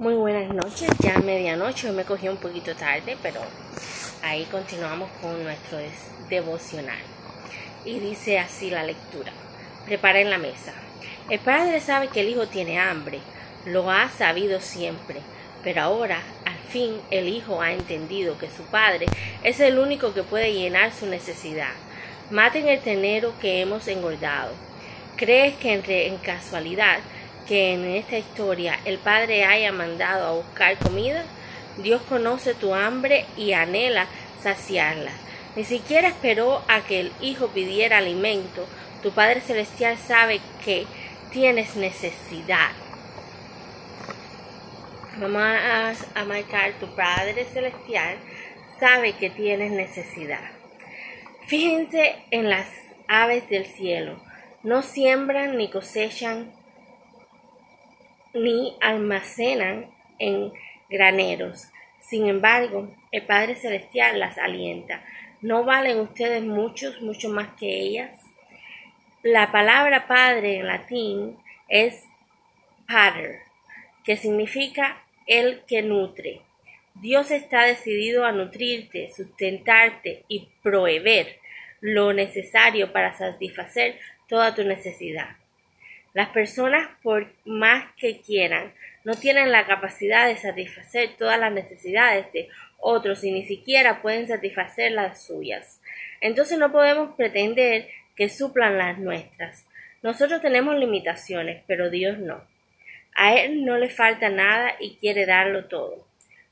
Muy buenas noches, ya medianoche, me cogí un poquito tarde, pero ahí continuamos con nuestro devocional. Y dice así la lectura. Preparen la mesa. El padre sabe que el hijo tiene hambre, lo ha sabido siempre, pero ahora, al fin, el hijo ha entendido que su padre es el único que puede llenar su necesidad. Maten el tenero que hemos engordado. ¿Crees que en casualidad que en esta historia el Padre haya mandado a buscar comida? Dios conoce tu hambre y anhela saciarla. Ni siquiera esperó a que el Hijo pidiera alimento. Tu Padre Celestial sabe que tienes necesidad. Vamos a, marcar, tu Padre Celestial sabe que tienes necesidad. Fíjense en las aves del cielo. No siembran ni cosechan ni almacenan en graneros. Sin embargo, el Padre Celestial las alienta. ¿No valen ustedes muchos, mucho más que ellas? La palabra Padre en latín es pater, que significa el que nutre. Dios está decidido a nutrirte, sustentarte y proveer lo necesario para satisfacer toda tu necesidad. Las personas, por más que quieran, no tienen la capacidad de satisfacer todas las necesidades de otros y ni siquiera pueden satisfacer las suyas. Entonces no podemos pretender que suplan las nuestras. Nosotros tenemos limitaciones, pero Dios no. A Él no le falta nada y quiere darlo todo.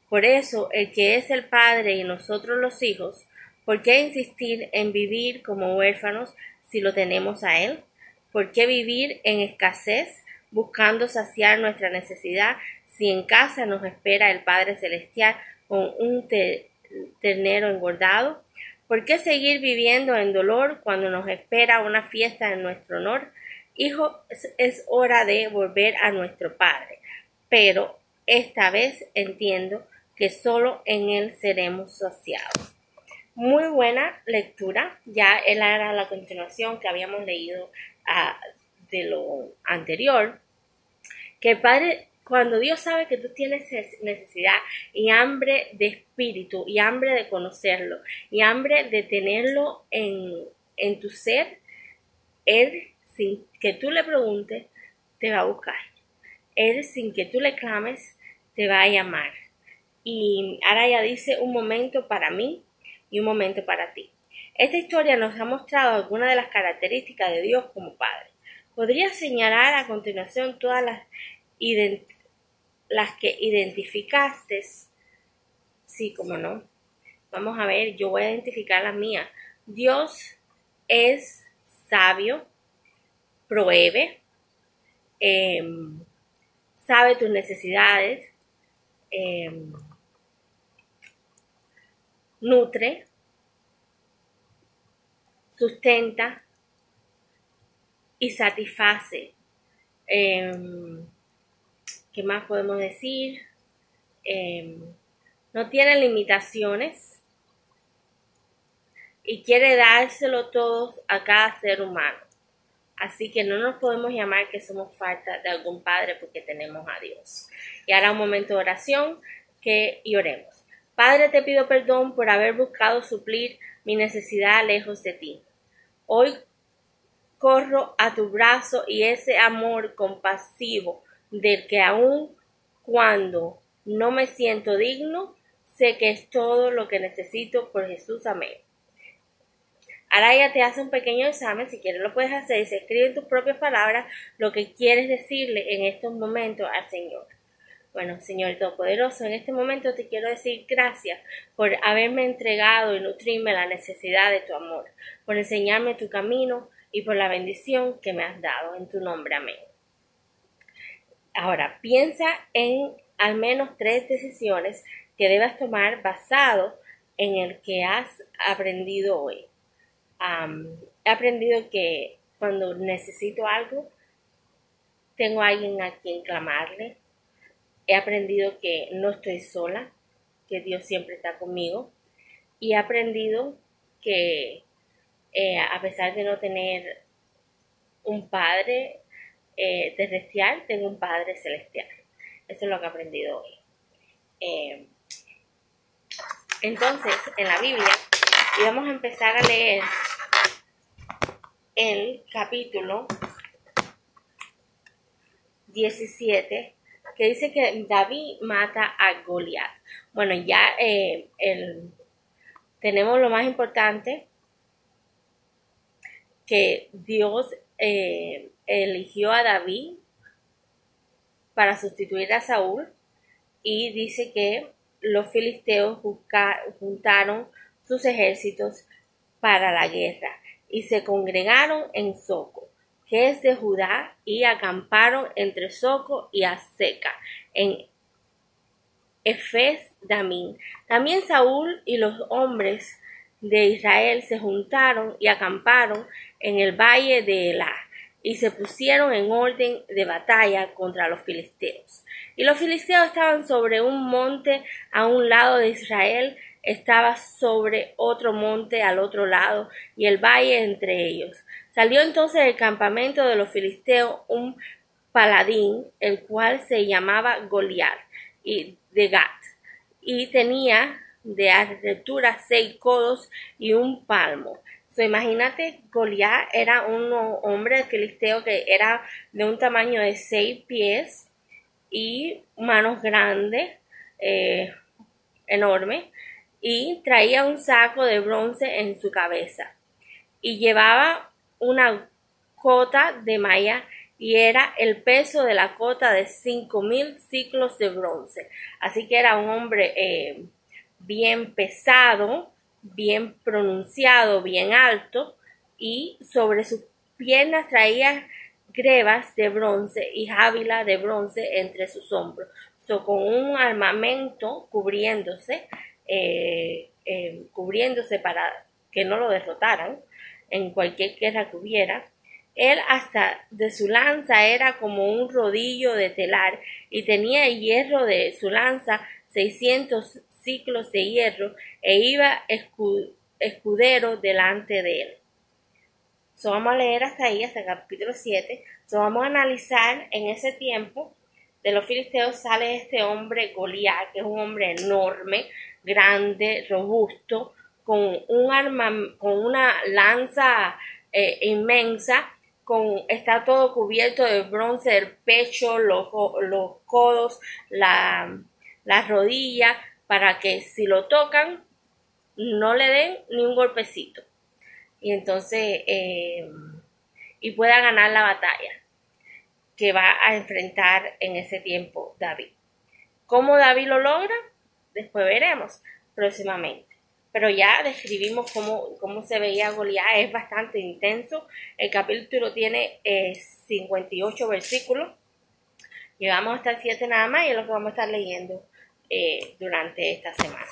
Por eso, el que es el Padre y nosotros los hijos, ¿por qué insistir en vivir como huérfanos si lo tenemos a Él? ¿Por qué vivir en escasez buscando saciar nuestra necesidad si en casa nos espera el Padre Celestial con un ternero engordado? ¿Por qué seguir viviendo en dolor cuando nos espera una fiesta en nuestro honor? Hijo, es hora de volver a nuestro Padre, pero esta vez entiendo que solo en Él seremos saciados. Muy buena lectura, ya era la continuación que habíamos leído de lo anterior, que el Padre, cuando Dios sabe que tú tienes necesidad y hambre de espíritu y hambre de conocerlo y hambre de tenerlo en, en tu ser, Él, sin que tú le preguntes, te va a buscar. Él, sin que tú le clames, te va a llamar. Y ahora ya dice un momento para mí y un momento para ti. Esta historia nos ha mostrado algunas de las características de Dios como Padre. Podría señalar a continuación todas las, las que identificaste. Sí, como no. Vamos a ver, yo voy a identificar las mías. Dios es sabio, provee, em, sabe tus necesidades, em, nutre, sustenta y satisface. Em, ¿Qué más podemos decir? Em, no tiene limitaciones y quiere dárselo todos a cada ser humano. Así que no nos podemos llamar que somos falta de algún padre porque tenemos a Dios. Y ahora un momento de oración que y oremos. Padre, te pido perdón por haber buscado suplir mi necesidad lejos de ti. Hoy corro a tu brazo y ese amor compasivo del que aun cuando no me siento digno, sé que es todo lo que necesito por Jesús. Amén. Ahora ya te hace un pequeño examen, si quieres lo puedes hacer, y se escribe en tus propias palabras lo que quieres decirle en estos momentos al Señor. Bueno, Señor Todopoderoso, en este momento te quiero decir gracias por haberme entregado y nutrirme la necesidad de tu amor, por enseñarme tu camino y por la bendición que me has dado. En tu nombre, amén. Ahora, piensa en al menos tres decisiones que debas tomar basado en el que has aprendido hoy. he aprendido que cuando necesito algo, tengo a alguien a quien clamarle, He aprendido que no estoy sola, que Dios siempre está conmigo. Y he aprendido que eh, a pesar de no tener un padre eh, terrestrial, tengo un padre celestial. Eso es lo que he aprendido hoy. Eh, entonces, en la Biblia, y vamos a empezar a leer el capítulo 17, que dice que David mata a Goliat. Bueno, ya eh, tenemos lo más importante, que Dios eh, eligió a David para sustituir a Saúl y dice que los filisteos juntaron sus ejércitos para la guerra y se congregaron en Soco, que es de Judá, y acamparon entre Soco y Aseca, en Efes Damín. También Saúl y los hombres de Israel se juntaron y acamparon en el valle de Elá y se pusieron en orden de batalla contra los filisteos. Y los filisteos estaban sobre un monte a un lado de Israel, estaba sobre otro monte al otro lado, y el valle entre ellos. Salió entonces del campamento de los filisteos un paladín, el cual se llamaba Goliat, y de Gat, y tenía de altura seis codos y un palmo imagínate, Goliat era un hombre filisteo que era de un tamaño de seis pies y manos grandes, eh, enorme, y traía un saco de bronce en su cabeza y llevaba una cota de malla y era el peso de la cota de cinco mil ciclos de bronce. Así que era un hombre eh, bien pesado, bien pronunciado, bien alto, y sobre sus piernas traía grebas de bronce y jávila de bronce entre sus hombros, so, con un armamento cubriéndose, eh, eh, cubriéndose para que no lo derrotaran en cualquier guerra que hubiera. Él hasta de su lanza era como un rodillo de telar y tenía el hierro de su lanza seiscientos ciclos de hierro e iba escudero delante de él. So, vamos a leer hasta ahí, hasta el capítulo 7. So, vamos a analizar en ese tiempo de los filisteos sale este hombre Goliat, que es un hombre enorme, grande, robusto, con un arma, con una lanza eh, inmensa, con, está todo cubierto de bronce del pecho, los, los codos, la, las rodillas, para que si lo tocan no le den ni un golpecito y entonces eh, y pueda ganar la batalla que va a enfrentar en ese tiempo David. ¿Cómo David lo logra? Después veremos próximamente. Pero ya describimos cómo, cómo se veía Goliat, es bastante intenso. El capítulo tiene 58 eh, versículos. Llegamos hasta el 7 nada más y es lo que vamos a estar leyendo eh, durante esta semana.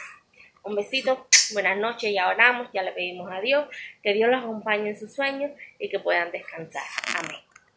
Un besito, buenas noches, ya oramos, ya le pedimos a Dios que Dios los acompañe en sus sueños y que puedan descansar. Amén.